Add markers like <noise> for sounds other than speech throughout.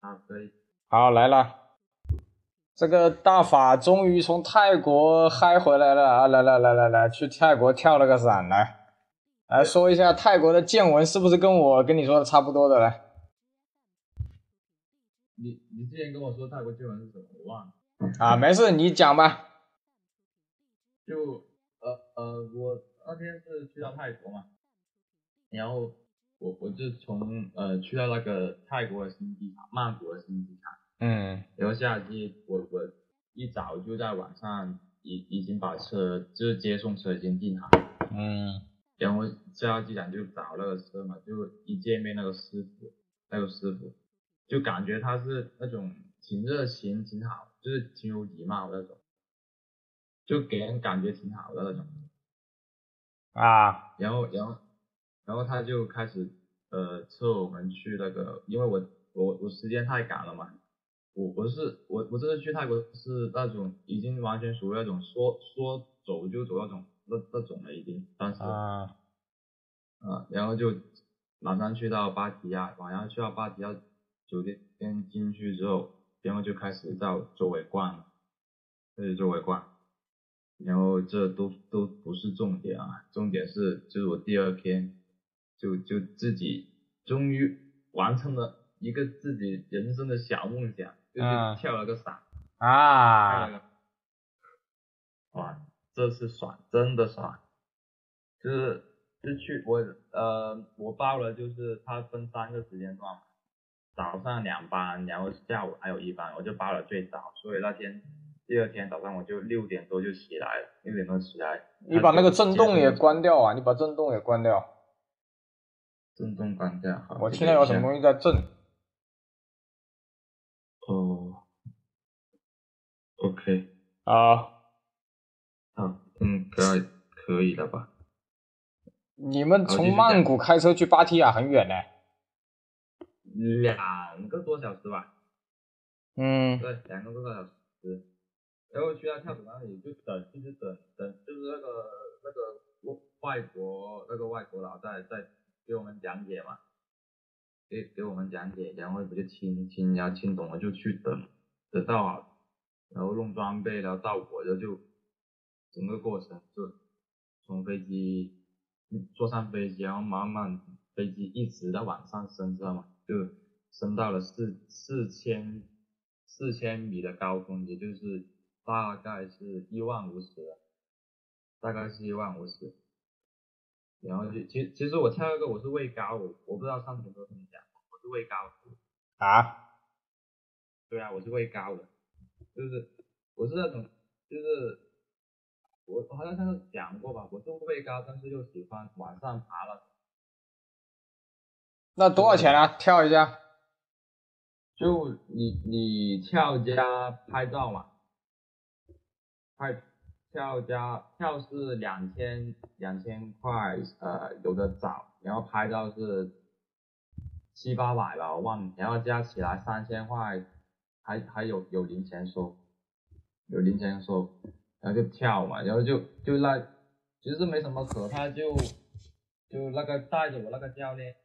啊，可以。好，来了。这个大法终于从泰国嗨回来了啊！来来来来来，去泰国跳了个伞，来，来说一下泰国的见闻是不是跟我跟你说的差不多的？来，你你之前跟我说泰国见闻是什么？我忘了。啊，没事，你讲吧。就呃呃，我那天是去到泰国嘛，然后我我就从呃去到那个泰国的新机场，曼谷的新机场。嗯，然后下机，我我一早就在晚上已已经把车就是接送车已经订好，嗯，然后下机场就找那个车嘛，就一见面那个师傅，那个师傅就感觉他是那种挺热情挺好，就是挺有礼貌那种，就给人感觉挺好的那种，啊，然后然后然后他就开始呃车我们去那个，因为我我我时间太赶了嘛。我我是我我这次去泰国是那种已经完全属于那种说说走就走那种那那种了已经，当时。啊，啊，然后就马上去到芭提雅，晚上去到芭提雅酒店进去之后，然后就开始在周围逛，开始周围逛，然后这都都不是重点啊，重点是就是我第二天就就自己终于完成了一个自己人生的小梦想。就是跳了个伞啊，哇，这是爽，真的爽，就是就去我呃我报了，就是它分三个时间段嘛，早上两班，然后下午还有一班，我就报了最早，所以那天第二天早上我就六点多就起来了，六点多起来。你把那个震动也关掉啊，你把震动也关掉。震动关掉，好。我听到有什么东西在震。哦，OK，啊，好，应该可以了吧？你们从曼谷开车去芭提雅很远呢？两个多小时吧。嗯。对，两个多小时。然后去到跳伞那里就等，一直等等，就是那个那个外国那个外国佬在在给我们讲解嘛。给给我们讲解，然后不就听听，然后听懂了就去等，等到啊，然后弄装备，然后到我的就整个过程就从飞机坐上飞机，然后慢慢飞机一直在往上升，知道吗？就升到了四四千四千米的高空，也就是大概是一万五十，大概是一万五十。然后就其其实我跳那个我是位高，我我不知道上次有没有跟你讲，我是位高的啊，对啊，我是位高的，就是我是那种就是我我好像上次讲过吧，我是位高，但是又喜欢往上爬了。那多少钱啊？跳一下？就你你跳加拍照嘛，拍。票加票是两千两千块，呃，有的早，然后拍照是七八百吧，我忘了，然后加起来三千块，还还有有零钱收，有零钱收，然后就跳嘛，然后就就那其实没什么可怕，就就那个带着我那个教练，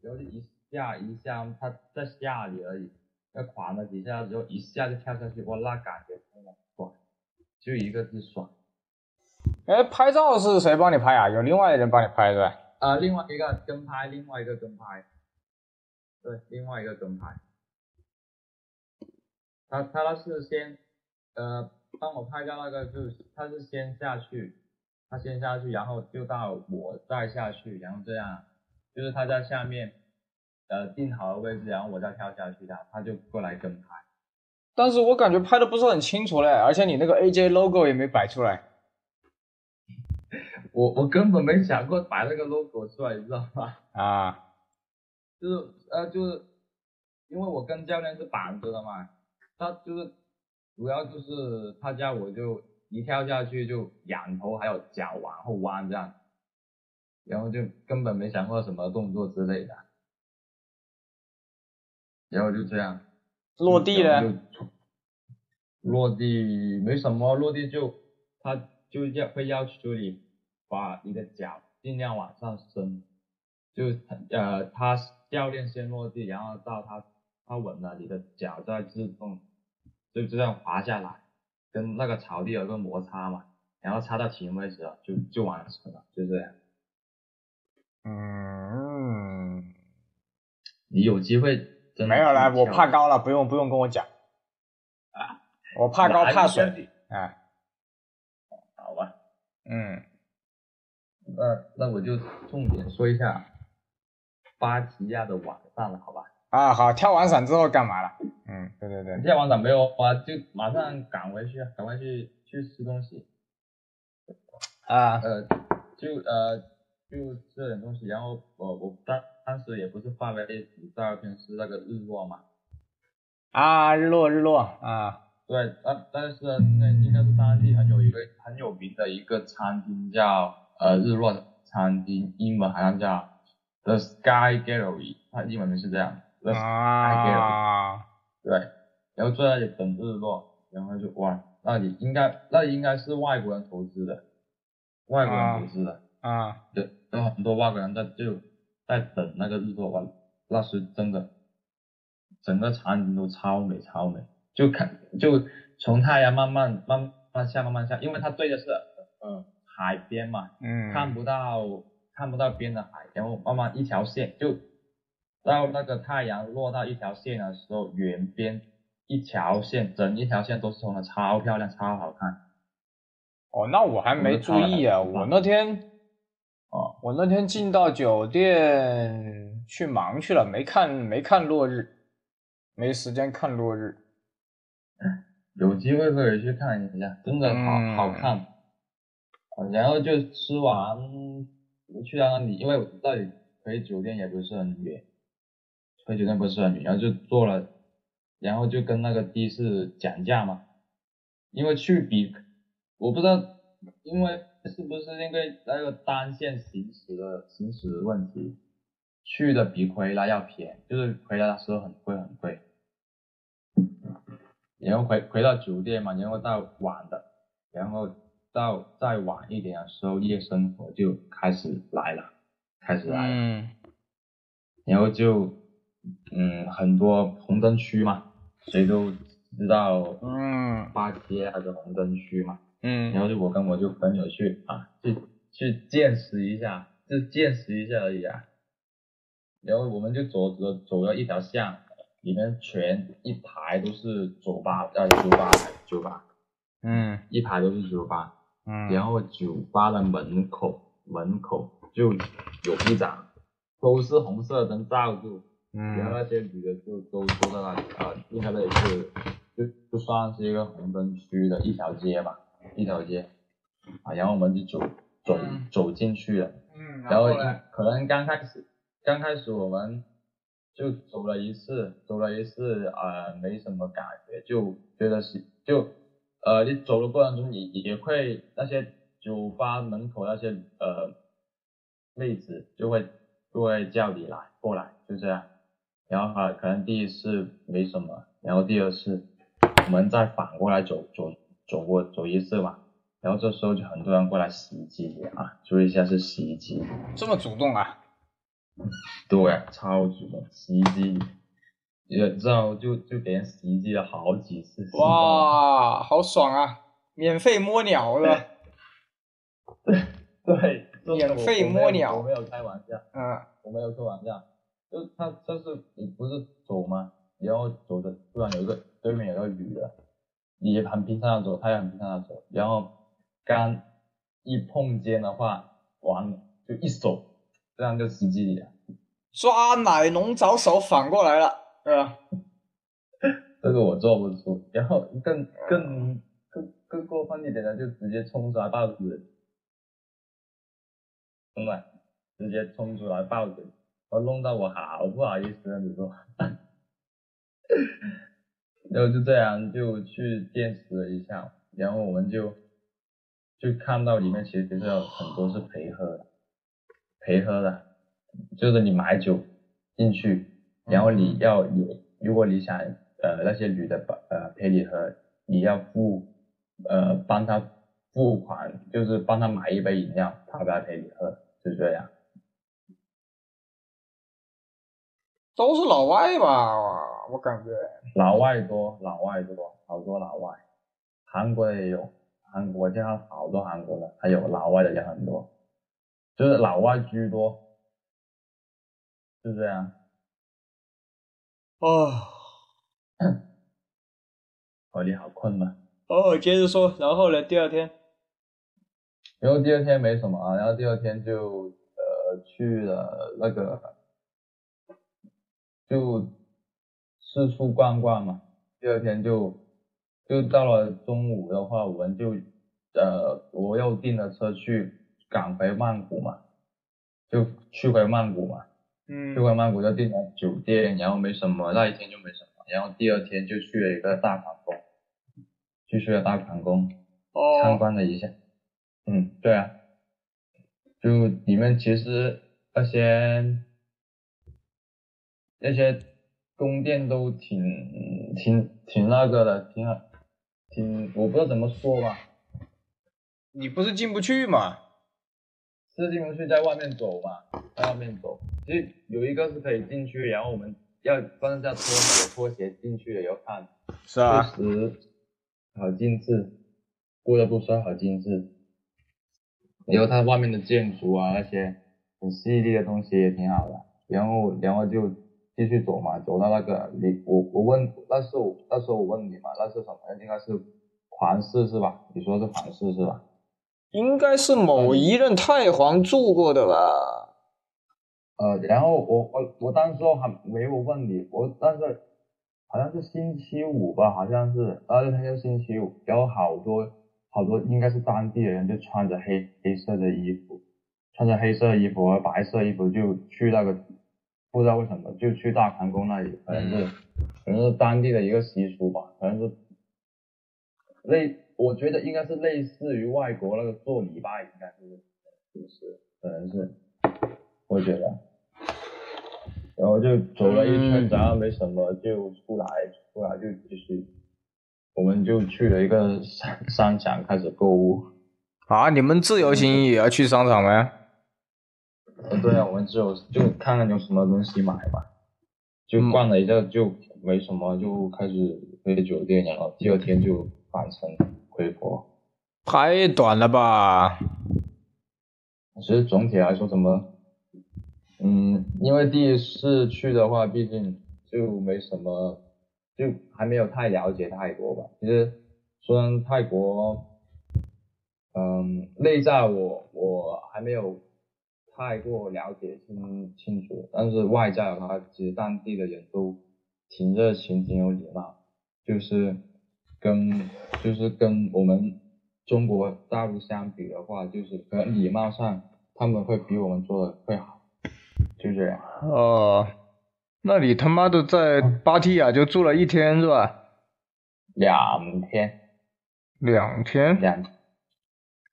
然后就一下一下他在下里而已，要狂了几下，然后一下就跳下去，哇，那感觉真的爽。就一个字爽。哎，拍照是谁帮你拍啊？有另外的人帮你拍是吧？啊，另外一个跟拍，另外一个跟拍。对，另外一个跟拍。他他那是先，呃，帮我拍照那个，就他是先下去，他先下去，然后就到我再下去，然后这样，就是他在下面，呃，定好了位置，然后我再跳下去，他他就过来跟拍。但是我感觉拍的不是很清楚嘞，而且你那个 AJ logo 也没摆出来。我我根本没想过摆那个 logo 出来，你知道吗？啊，就是呃就是，因为我跟教练是绑着的嘛，他就是主要就是他叫我就一跳下去就仰头还有脚往后弯这样，然后就根本没想过什么动作之类的，然后就这样。落地了，落地没什么，落地就他就要会要求你把你的脚尽量往上升，就呃他教练先落地，然后到他他稳了，你的脚再自动就这样滑下来，跟那个草地有个摩擦嘛，然后擦到停位置了，就就完成了，就这样。嗯，你有机会没有了，我怕高了，不用不用跟我讲。啊，我怕高怕水。里跟你哎，好吧，嗯，那那我就重点说一下巴提亚的晚上了，好吧？啊好，跳完伞之后干嘛了？嗯，对对对，跳完伞没有啊，就马上赶回去，赶快去去吃东西，啊。呃，就呃就吃点东西，然后我我当当时也不是发了一组照片，是那个日落嘛，啊，日落日落啊，对，但但是那应该是当地很有一个很有名的一个餐厅叫呃日落餐厅，英文好像叫 The Sky Gallery，它英文名是这样，The Sky Gallery，、啊，对，然后坐在那里等日落，然后就哇，那里应该那里应该是外国人投资的，外国人投资的，啊，对，有很多外国人在就在等那个日落，哇，那是真的，整个场景都超美超美，就看就从太阳慢慢慢慢下慢慢下，因为它对的是呃海边嘛，嗯，看不到看不到边的海，然后慢慢一条线就到那个太阳落到一条线的时候，远边一条线，整一条线都是红的，超漂亮，超好看。哦，那我还没注意啊，我那天，哦，我那天进到酒店去忙去了，没看没看落日，没时间看落日。有机会可以去看一下，真的好、嗯好看。呃然后就吃完去到那里，因为我那里回酒店也不是很远，回酒店不是很远，然后就坐了，然后就跟那个的士讲价嘛，因为去比我不知道，因为是不是因为那个单线行驶的行驶的问题，去的比回来要便宜，就是回来的时候很贵很贵。然后回回到酒店嘛，然后到晚的，然后到再晚一点的时候，夜生活就开始来了，开始来了，嗯。然后就嗯很多红灯区嘛，谁都知道嗯。八街还是红灯区嘛，然嗯后就我跟我就朋友去啊，去去见识一下，就见识一下而已啊。然后我们就走走走了一条巷，里面全一排都是酒吧，呃酒吧酒吧，嗯一排都是酒吧。嗯，然后酒吧的门口门口就有一盏都是红色的灯罩住，嗯然后嗯那些女的就都坐在那里，啊，应该那里是就就算是一个红灯区的一条街吧，一条街，啊，然后我们就走走嗯走进去了，嗯，然后可能刚开始刚开始我们就走了一次，走了一次呃没什么感觉，就觉得是就呃你走的过程中也也会那些酒吧门口那些呃妹子就会就会叫你来过来，就这样。然后啊，可能第一次没什么，然后第二次我们再反过来走走走过走一次吧，然后这时候就很多人过来袭击你啊，注意一下是袭击，这么主动啊？对，超主动袭击你，也知道就就给人袭击了好几次，哇，好爽啊！免费摸鸟了，对，对免费摸鸟。我没有开玩笑，嗯。我没有开玩笑，就他就是你不是走吗？然后走的突然有一个对面有个女的，你很平常的走，他也很平常的走，然后刚一碰肩的话，完了就一手这样就袭击你了。抓奶龙找手反过来了，对吧？<laughs> 这个我做不出。然后更更更更过分一点的，就直接冲出来抱住人，真的直接冲出来抱着，我弄到我好不好意思啊！你说，然后就这样就去见识了一下，然后我们就就看到里面其实有很多是陪喝的，陪喝的，就是你买酒进去，然后你要有，如果你想呃那些女的帮呃陪你喝，你要付呃帮她付款，就是帮她买一杯饮料，她才陪你喝，就这样。都是老外吧？我感觉。老外多，老外多，好多老外，韩国的也有，韩国见到好多韩国的，还有老外的也很多，就是老外居多，就这样。哦，哦，你好困吗？哦，接着说，然后呢？第二天，然后第二天没什么啊，然后第二天就呃去了那个，就四处逛逛嘛。第二天就就到了中午的话，我们就呃我又订了车去赶回曼谷嘛，就去回曼谷嘛。嗯去回曼谷就订了酒店，然后没什么，那一天就没什么，然后第二天就去了一个大皇宫，就去了大皇宫参哦，观了一下。嗯，对啊，就里面其实那些那些宫殿都挺挺挺那个的，挺好，挺我不知道怎么说吧，你不是进不去嘛？是进不去，在外面走嘛，在外面走。其实有一个是可以进去，然后我们要穿下拖鞋，拖鞋进去了以后看，是啊，确实好精致，不得不说好精致。然后它外面的建筑啊那些很细腻的东西也挺好的，然后然后就继续走嘛，走到那个你我我问那时候那时候我问你嘛，那是什么？应该是皇室是吧？你说是皇室是吧？应该是某一任太皇住过的吧？呃，然后我我我当时候还没有问你，我但是好像是星期五吧，好像是，那天就星期五，然后好多好多应该是当地的人就穿着黑黑色的衣服，穿着黑色衣服和白色衣服就去那个，不知道为什么就去大皇宫那里，可能是、可能是当地的一个习俗吧，可能是类，我觉得应该是类似于外国那个做礼拜，应该是是不是？可能是，我觉得。然后就走了一圈，嗯然后没什么，就出来，出来就继续，我们就去了一个商商场开始购物。啊，你们自由行也要去商场吗？呃，对啊，我们只有就看看有什么东西买嘛，就逛了一下就没什么，就开始回酒店，然后第二天就返程回国。太短了吧？其实总体来说，怎么，嗯，因为第一次去的话，毕竟就没什么，就还没有太了解泰国吧。其实虽然泰国，嗯，内在我我还没有太过了解清清楚，但是外在的话，其实当地的人都挺热情，挺有礼貌，就是跟就是跟我们中国大陆相比的话，就是可能礼貌上他们会比我们做的会好，就这样。哦，那你他妈的在芭提雅就住了一天是吧？两天，两天？两，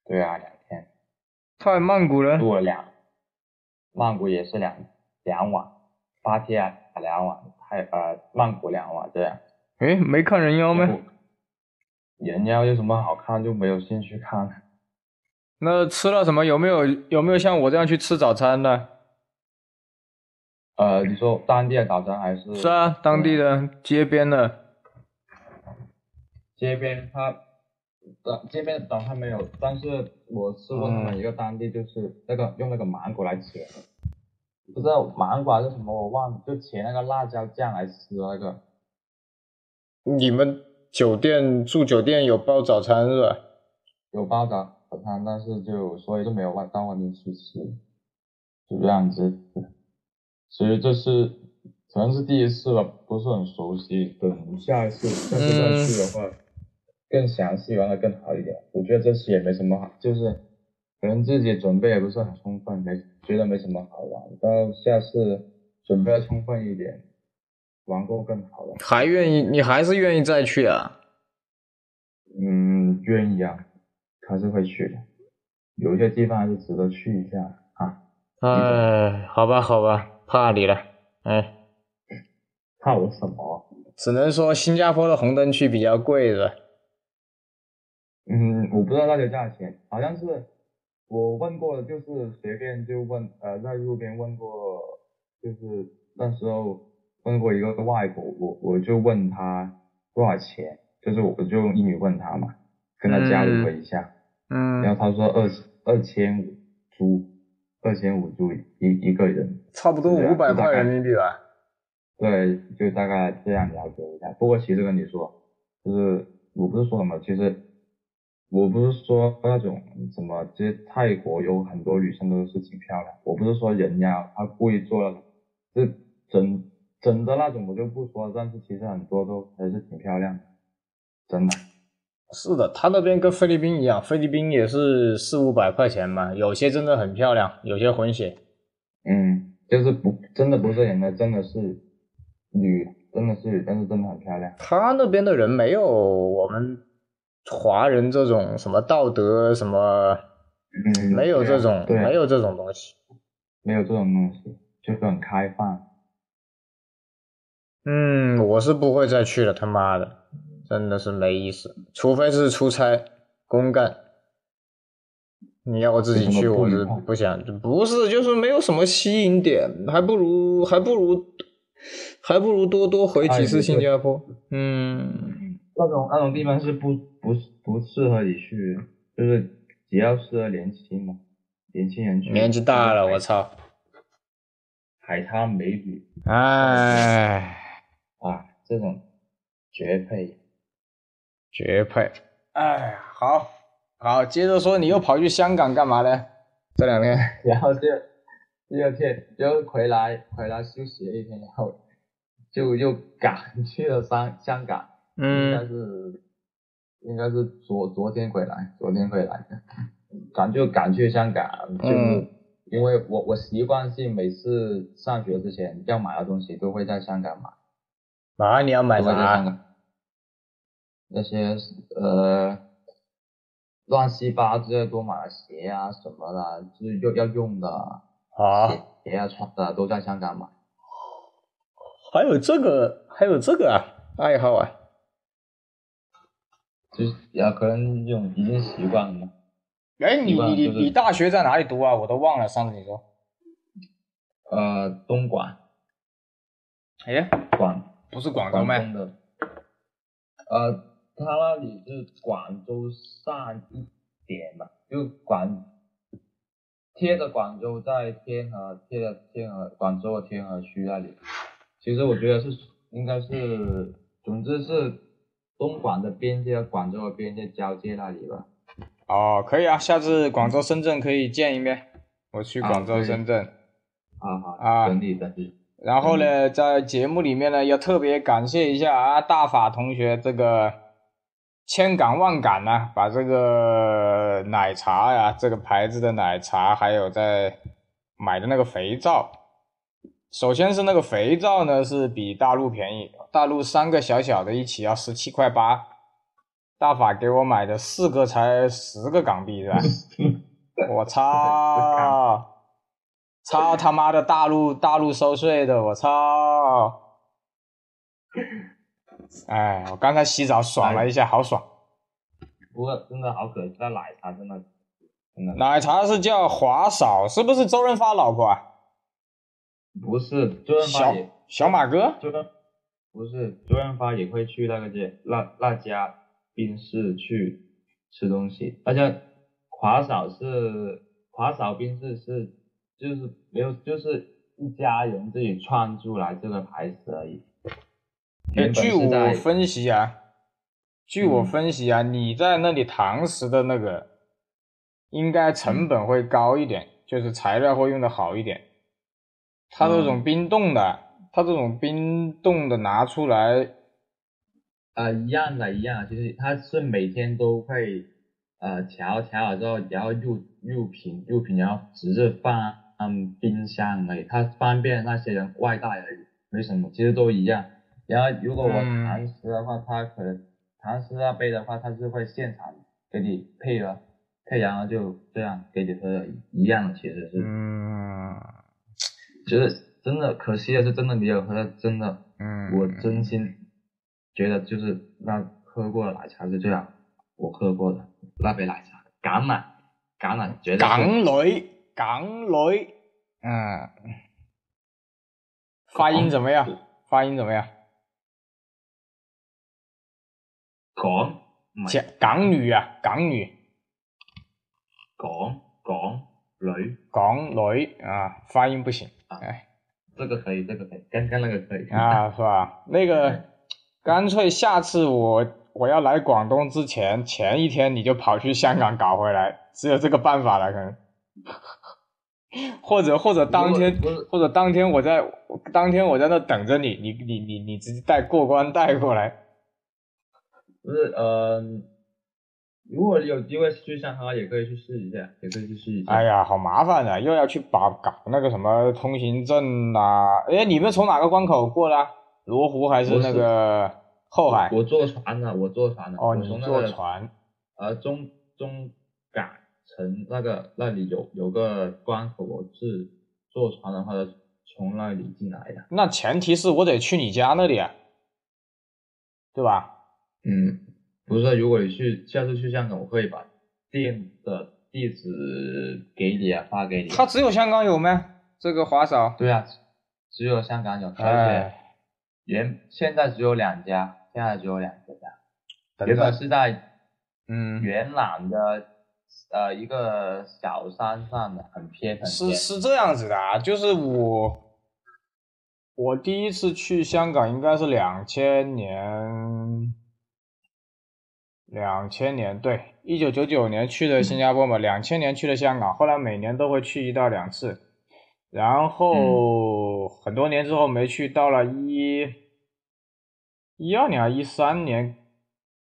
对啊，两天，在曼谷呢？住了两，曼谷也是两两晚，芭提雅两晚，还呃曼谷两晚这样。诶，没看人妖吗？人妖有什么好看就没有兴趣看。那吃了什么？有没有有没有像我这样去吃早餐的？呃，你说当地的早餐还是？是啊，当地的街边的。街边它，呃，这边早餐没有，但是我吃过他们一个当地就是那个用那个芒果来切的，不知道芒果还是什么我忘了，就切那个辣椒酱来吃那个。你们酒店住酒店有包早餐是吧？有包早早餐，但是就所以就没有外到外面去吃，就这样子。其实这是可能是第一次吧，不是很熟悉。等下一次下次再去的话，更详细玩的更好一点。我觉得这次也没什么好，就是可能自己准备也不是很充分，没觉得没什么好玩。到下次准备要充分一点，玩过更好的。还愿意？你还是愿意再去啊？嗯，愿意啊，还是会去的。有些地方还是值得去一下啊。哎，好吧，好吧，怕你了。哎，怕我什么？只能说新加坡的红灯区比较贵的。嗯，我不知道那个价钱，好像是我问过的，就是随便就问，呃，在路边问过，就是那时候问过一个外国，我我就问他多少钱，就是我就用英语问他嘛，跟他交流了一下，嗯，然后他说二二千五租，二千五租一一个人，差不多五百块人民币吧。对，就大概这样了解一下。不过其实跟你说，就是我不是说什么，其实我不是说那种什么，其实泰国有很多女生都是挺漂亮，我不是说人家她故意做那种，是整整的那种我就不说了，但是其实很多都还是挺漂亮的，真的。是的，他那边跟菲律宾一样，菲律宾也是四五百块钱嘛，有些真的很漂亮，有些混血。嗯，就是不真的不是人的，真的是女，真的是女，但是真的很漂亮。他那边的人没有我们华人这种什么道德什么，嗯，没有这种，没有这种东西。没有这种东西，就是很开放。嗯，我是不会再去了，他妈的，真的是没意思。除非是出差公干，你要我自己去，我是不想。不是，就是没有什么吸引点，还不如还不如还不如多多回几次新加坡。嗯，那种那种地方是不不不适合你去，就是只要适合年轻嘛年轻人去。年纪大了，我操！海滩美女哎，啊，这种绝配。绝配！哎，好，好，接着说，你又跑去香港干嘛呢？这两天？<laughs> 然后就第二天就回来回来休息了一天，然后就又赶去了香香港，应该嗯，是应该是昨昨天回来，昨天回来的，赶就赶去香港，就是嗯因为我我习惯性每次上学之前要买的东西都会在香港买，啊，你要买啥？港，那些呃乱七八糟的都买了鞋啊什么的，就是要要用的啊，鞋啊穿的都在香港买。还有这个，还有这个啊，爱好啊。就是也可能用已经习惯了嘛。哎，你习惯就是你你大学在哪里读啊？我都忘了，上次你说。呃，东莞，哎，广不是广州广吗？东的，呃，他那里是广州上一点吧，就广贴着广州在天河，贴着天河广州的天河区那里。其实我觉得是应该是，总之是东莞的边界和广州的边界交界那里吧。哦，可以啊，下次广州、深圳可以见一面。我去啊广州、深圳。啊好，啊等你等你。然后呢，在节目里面呢，要特别感谢一下啊，大法同学这个千感万感呐、把这个奶茶呀，这个牌子的奶茶，还有在买的那个肥皂。首先是那个肥皂呢，是比大陆便宜，大陆三个小小的一起要十七块八，大法给我买的四个才十个港币是吧？<laughs> 我操！操他妈的大陆大陆收税的，我操！哎，我刚才洗澡爽了一下，好爽。不过真的好可惜，那奶茶真的真的奶茶是叫华嫂，是不是周润发老婆啊？不是周润发小也小马哥？周润不是周润发也会去那个街那那家冰室去吃东西，那家华嫂是华嫂冰室是就是没有就是一家人自己创出来这个牌子而已。原本据我分析啊，据我嗯分析啊，你在那里堂食的那个，应该成本会高一点，就是材料会用的好一点。它这种嗯。冰冻的，它这种冰冻的拿出来，呃，一样的，一样的，其实它是每天都会呃调调好之后，然后入入瓶入瓶，然后只是放嗯冰箱而已，它方便那些人外带而已，没什么，其实都一样。然后如果我嗯。堂食的话，它可能堂食那杯的话，它是会现场给你配了，配然后就这样给你喝的一样的，其实是，嗯其实真的可惜的是，真的没有喝真的嗯，我真心觉得就是那喝过的奶茶是最好，我喝过的那杯奶茶，橄榄，橄榄绝对港女，港女，嗯，发音怎么样？发音怎么样？港港港女啊，港女。港港女。港女啊，发音不行。哎，这个可以，这个可以，刚刚那个可以。啊，是吧？那个，<laughs> 干脆下次我我要来广东之前，前一天你就跑去香港搞回来，只有这个办法了，可能。<laughs> 或者或者当天或者当天我在当天我在那等着你，你你你你直接带过关带过来。不是，嗯，如果有机会去上海，也可以去试一下，也可以去试一下。哎呀，好麻烦啊，又要去把搞那个什么通行证呐。哎，你们从哪个关口过的？罗湖还是那个后海？我坐船的，我坐船的。哦，你坐船。呃，中中港城那个那里有有个关口，我是坐船的话，从那里进来的。那前提是我得去你家那里啊，对吧？嗯，不是，如果你去下次去香港，我可以把店的地址给你啊，发给你。它只有香港有吗？这个华嫂？对啊，只有香港有，而且原现在只有两家，现在只有两家，原本是在嗯元朗的呃一个小山上的，很偏很偏。是是这样子的啊，就是我我第一次去香港应该是两千年。两千年对，一九九九年去的新加坡嘛，两千年去的香港，后来每年都会去一到两次，然后很多年之后没去，到了一一二年一三年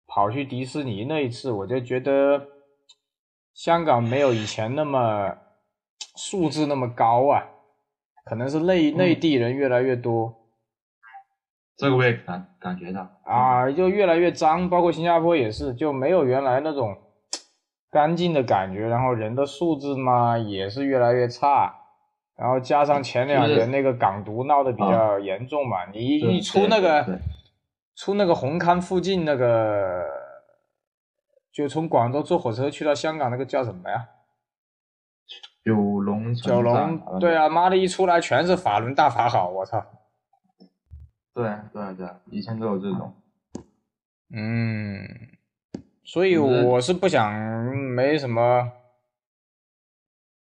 跑去迪士尼那一次，我就觉得香港没有以前那么素质那么高啊，可能是内内地人越来越多。这个我也感感觉到啊，就越来越脏，包括新加坡也是，就没有原来那种干净的感觉，然后人的素质嘛也是越来越差，然后加上前两年那个港独闹得比较严重嘛，你一出那个出那个红磡附近那个，就从广州坐火车去到香港那个叫什么呀？九龙九龙，对啊，妈的一出来全是法轮大法好，我操！对对对，以前都有这种，嗯，所以我是不想没什么，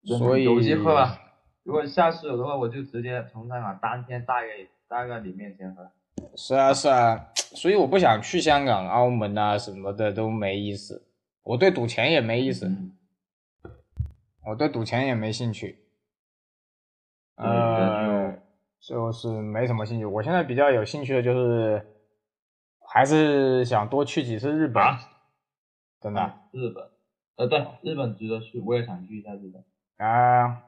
所以有机会吧。如果下次有的话，我就直接从香港当天带给带到你面前喝。是啊是啊，所以我不想去香港、澳门啊什么的都没意思，我对赌钱也没意思，我对赌钱也没兴趣，呃。就是没什么兴趣，我现在比较有兴趣的就是，还是想多去几次日本，真的。日本，呃，对，日本值得去，我也想去一下日本。啊，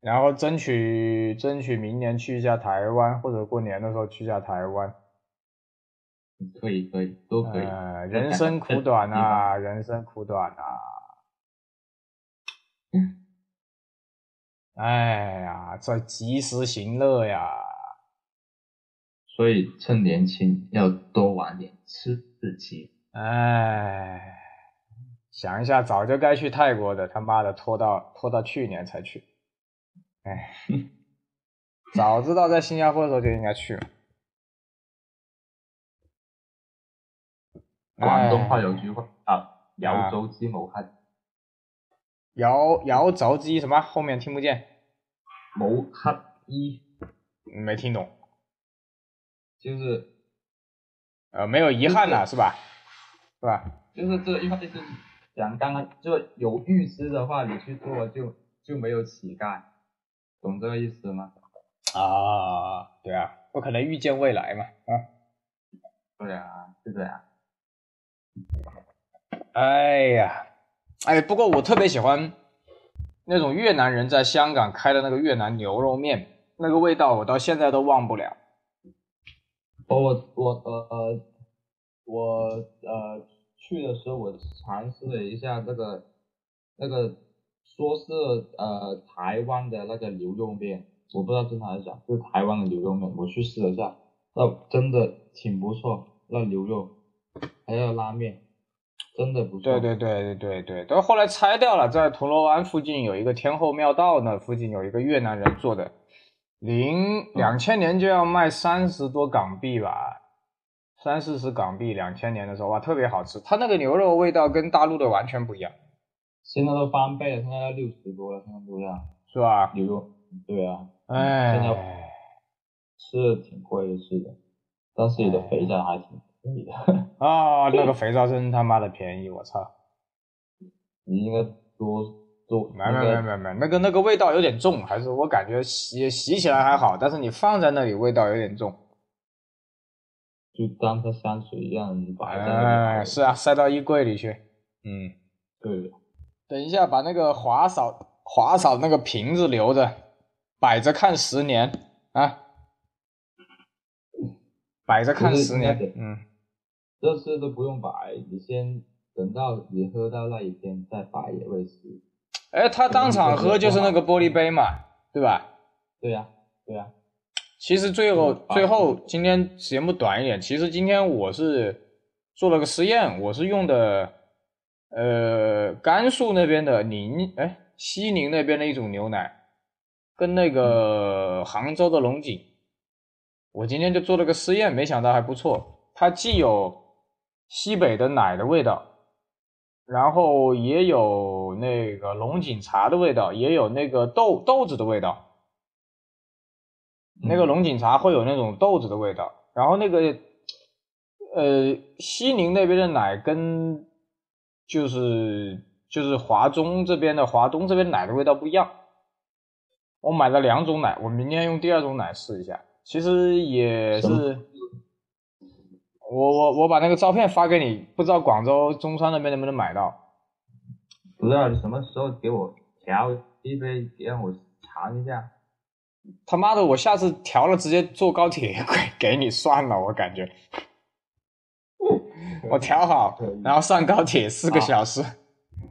然后争取争取明年去一下台湾，或者过年的时候去一下台湾。可以可以，都可以。人生苦 <laughs> 短啊，人生苦短啊。哎呀，这及时行乐呀！所以趁年轻要多玩点，吃自己。哎，想一下，早就该去泰国的，他妈的拖到拖到去年才去。哎，<laughs> 早知道在新加坡的时候就应该去了。广东话有句话啊，扬州鸡谋汉。摇摇着机什么？后面听不见。谋黑衣，没听懂。就是，呃，没有遗憾了，是吧？是吧？就是这一块就是讲刚刚就有预知的话，你去做就就没有乞丐，懂这个意思吗？啊，对啊，不可能预见未来嘛，啊。对啊，是这样。哎呀。哎，不过我特别喜欢那种越南人在香港开的那个越南牛肉面，那个味道我到现在都忘不了。我我我呃呃我呃去的时候我尝试了一下那个那个说是呃台湾的那个牛肉面，我不知道真的还是假，是台湾的牛肉面，我去试了一下，那真的挺不错，那牛肉还有拉面。真的不错。对对对对对对，但后来拆掉了，在铜锣湾附近有一个天后庙道，那附近有一个越南人做的，零两千年就要卖三十多港币吧，三四十港币，两千年的时候哇，特别好吃。它那个牛肉味道跟大陆的完全不一样，现在都翻倍了，现在要六十多了，现在不一样。是吧？牛肉，对啊，哎，现在是挺贵的，是的，但是你的肥皂还挺便宜的。<laughs> 啊，那个肥皂真他妈的便宜，我操！你应该多多没没没没没，那个那个味道有点重，还是我感觉洗洗起来还好，但是你放在那里味道有点重。就当它香水一样，你摆在哎，是啊，塞到衣柜里去。嗯，对。等一下，把那个华嫂华嫂那个瓶子留着，摆着看十年啊，摆着看十年。嗯，这次都不用摆，你先等到你喝到那一天再摆也会死。哎，他当场喝就是那个玻璃杯嘛，对吧？对呀，对呀。其实最后最后今天节目短一点，其实今天我是做了个实验，我是用的呃甘肃那边的宁哎西宁那边的一种牛奶，跟那个杭州的龙井，我今天就做了个实验，没想到还不错，它既有西北的奶的味道。然后也有那个龙井茶的味道，也有那个豆豆子的味道。那个龙井茶会有那种豆子的味道。然后那个呃西宁那边的奶跟就是就是华中这边的华东这边奶的味道不一样。我买了两种奶，我明天用第二种奶试一下。其实也是。我我我把那个照片发给你，不知道广州中山那边能不能买到？不知道你什么时候给我调一杯，让我尝一下。他妈的，我下次调了直接坐高铁给给你算了，我感觉。<laughs> 我调好，然后上高铁四个小时，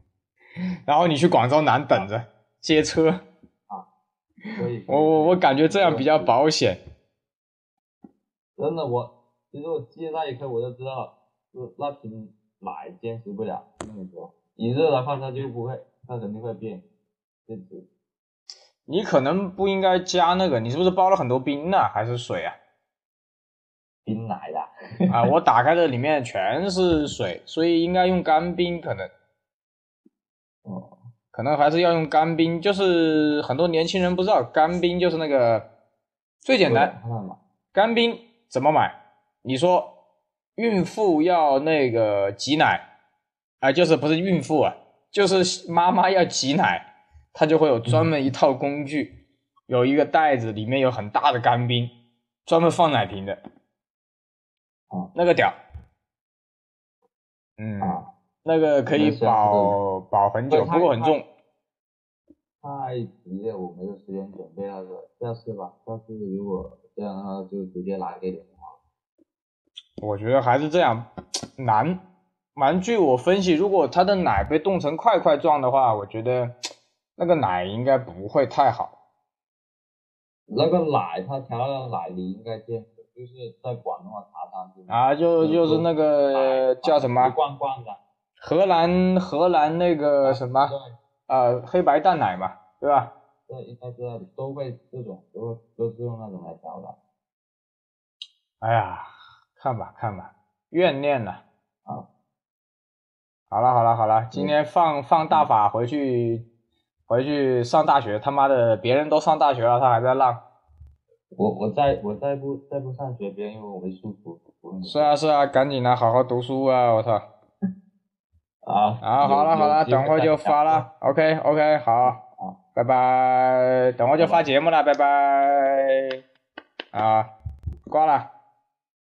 <laughs> 然后你去广州南等着接车。啊，可以。我我我感觉这样比较保险。真的我。其实我记得那一刻我就知道，是那瓶奶坚持不了。跟你说，你热的话它就不会，它肯定会变变质。你可能不应该加那个，你是不是包了很多冰呢？还是水啊？冰奶的。啊，<laughs> 我打开的里面全是水，所以应该用干冰可能。哦。可能还是要用干冰，就是很多年轻人不知道，干冰就是那个最简单。干冰怎么买？你说孕妇要那个挤奶啊，就是不是孕妇啊，就是妈妈要挤奶，她就会有专门一套工具，有一个袋子，里面有很大的干冰，专门放奶瓶的，啊，那个屌，嗯，那个可以保保很久，不过很重。太急了，我没有时间准备那个，下次吧，下次如果这样的话就直接来一点。我觉得还是这样难。蛮据我分析，如果它的奶被冻成块块状的话，我觉得那个奶应该不会太好。那个奶，它调的奶你应该见过，就是在广东的茶餐厅啊，就就是那个叫什么？罐罐的。荷兰荷兰那个什么？啊，黑白蛋奶嘛，对吧？对，应该知道都会这种，都都是用那种来调的。哎呀。看吧看吧，怨念呢？啊，好了好了好了，今天放放大法回去，回去上大学。他妈的，别人都上大学了，他还在浪。我我再我再不再不上学，别人因为我没书读。是啊是啊，赶紧的，好好读书啊！我操。<laughs> 啊啊，好了好了，等会就发了。OK OK，好，好，拜拜。等会就发节目了，拜拜。啊，挂了。